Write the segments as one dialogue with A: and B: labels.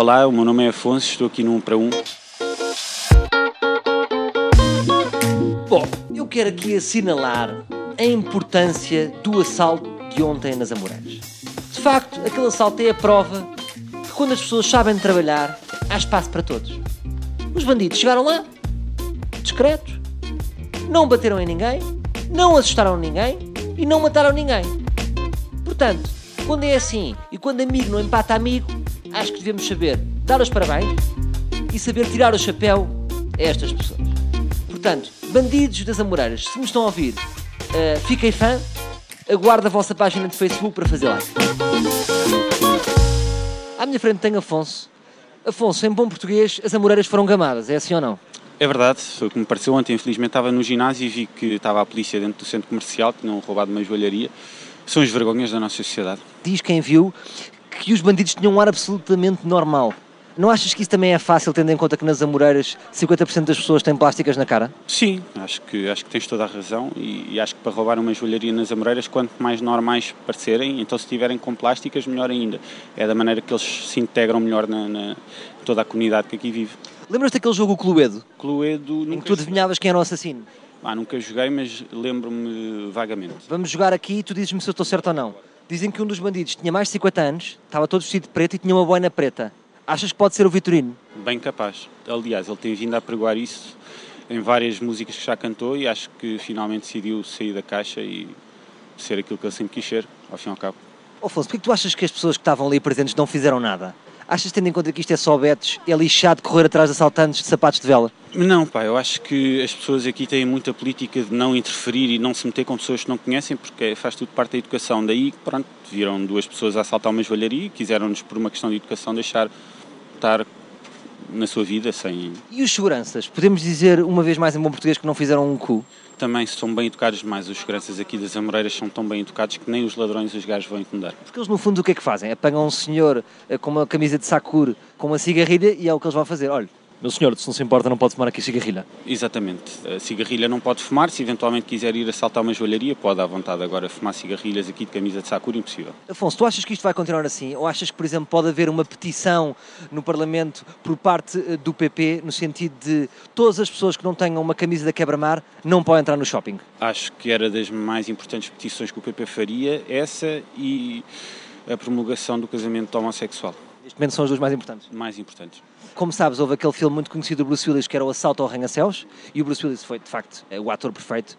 A: Olá, o meu nome é Afonso, estou aqui no 1 para 1.
B: Bom, eu quero aqui assinalar a importância do assalto de ontem nas Amoreiras. De facto, aquele assalto é a prova que quando as pessoas sabem trabalhar, há espaço para todos. Os bandidos chegaram lá, discretos, não bateram em ninguém, não assustaram ninguém e não mataram ninguém. Portanto, quando é assim e quando amigo não empata amigo, acho que devemos saber dar os parabéns e saber tirar o chapéu a estas pessoas. Portanto, bandidos das Amoreiras, se me estão a ouvir, uh, fiquem fã, aguardo a vossa página de Facebook para fazer like. À minha frente tenho Afonso. Afonso, em bom português, as Amoreiras foram gamadas, é assim ou não?
A: É verdade, foi o que me pareceu ontem. Infelizmente estava no ginásio e vi que estava a polícia dentro do centro comercial, tinham roubado uma joalharia. São as vergonhas da nossa sociedade.
B: Diz quem viu que os bandidos tinham um ar absolutamente normal. Não achas que isso também é fácil, tendo em conta que nas Amoreiras 50% das pessoas têm plásticas na cara?
A: Sim, acho que, acho que tens toda a razão e, e, acho que para roubar uma joalharia nas Amoreiras, quanto mais normais parecerem, então se estiverem com plásticas, melhor ainda. É da maneira que eles se integram melhor na, na toda a comunidade que aqui vive.
B: Lembras-te daquele jogo Cluedo?
A: Cluedo...
B: Nunca em que tu adivinhavas quem era o assassino?
A: Ah, nunca joguei, mas lembro-me vagamente.
B: Vamos jogar aqui e tu dizes-me se eu estou certo ou não. Dizem que um dos bandidos tinha mais de 50 anos, estava todo vestido de preto e tinha uma boina preta. Achas que pode ser o Vitorino?
A: Bem capaz. Aliás, ele tem vindo a pregoar isso em várias músicas que já cantou e acho que finalmente decidiu sair da caixa e ser aquilo que ele sempre quis ser, ao fim e ao cabo.
B: Afonso, porquê que tu achas que as pessoas que estavam ali presentes não fizeram nada? Achas, tendo em conta que isto é só betos, é lixado correr atrás de assaltantes de sapatos de vela?
A: Não, pá, eu acho que as pessoas aqui têm muita política de não interferir e não se meter com pessoas que não conhecem, porque faz tudo parte da educação. Daí, pronto, viram duas pessoas a assaltar uma joalharia e quiseram-nos, por uma questão de educação, deixar estar na sua vida sem.
B: E os seguranças? Podemos dizer uma vez mais em bom português que não fizeram um cu?
A: Também são bem educados demais. Os seguranças aqui das Amoreiras são tão bem educados que nem os ladrões os gajos vão incomodar.
B: Porque eles, no fundo, o que é que fazem? Apanham um senhor eh, com uma camisa de sakura, com uma cigarrilha e é o que eles vão fazer. Olha, meu senhor, se não se importa, não pode fumar aqui cigarrilha.
A: Exatamente. A cigarrilha não pode fumar. Se eventualmente quiser ir assaltar uma joalharia, pode à vontade. Agora, fumar cigarrilhas aqui de camisa de Sakura, impossível.
B: Afonso, tu achas que isto vai continuar assim? Ou achas que, por exemplo, pode haver uma petição no Parlamento por parte eh, do PP, no sentido de todas as pessoas que não tenham uma camisa da quebra-mar não podem entrar no shopping?
A: Acho que era das mais importantes petições que o PP faria, essa e a promulgação do casamento homossexual.
B: Neste momento são as duas mais importantes?
A: Mais importantes.
B: Como sabes, houve aquele filme muito conhecido do Bruce Willis que era o Assalto ao Arranha-Céus e o Bruce Willis foi, de facto, é o ator perfeito.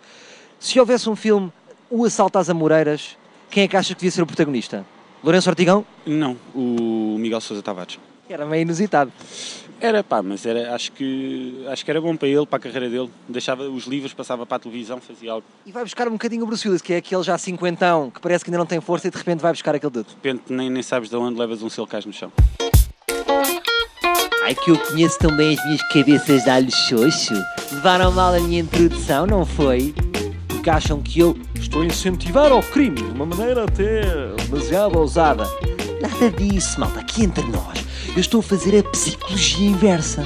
B: Se houvesse um filme, O Assalto às Amoreiras, quem é que achas que devia ser o protagonista? Lourenço Ortigão?
A: Não, o Miguel Sousa Tavares.
B: Era meio inusitado.
A: Era pá, mas era, acho, que, acho que era bom para ele, para a carreira dele. Deixava os livros, passava para a televisão, fazia algo.
B: E vai buscar um bocadinho o Bruce Willis, que é aquele já cinquentão, que parece que ainda não tem força e de repente vai buscar aquele dedo.
A: De repente nem, nem sabes de onde levas um silicais no chão.
B: Ai que eu conheço tão bem as minhas cabeças de alho xoxo. Levaram mal a minha introdução, não foi? Porque acham que eu estou a incentivar ao crime de uma maneira até demasiado ousada. Nada disso, malta, aqui entre nós. Eu estou a fazer a psicologia inversa.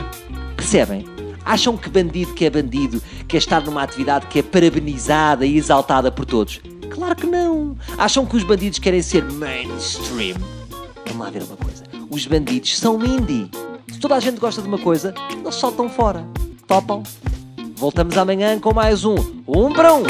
B: Percebem? Acham que bandido que é bandido quer estar numa atividade que é parabenizada e exaltada por todos? Claro que não! Acham que os bandidos querem ser mainstream? Vamos lá ver uma coisa. Os bandidos são indie. Se toda a gente gosta de uma coisa, eles soltam fora. Topam? Voltamos amanhã com mais um Um para Um.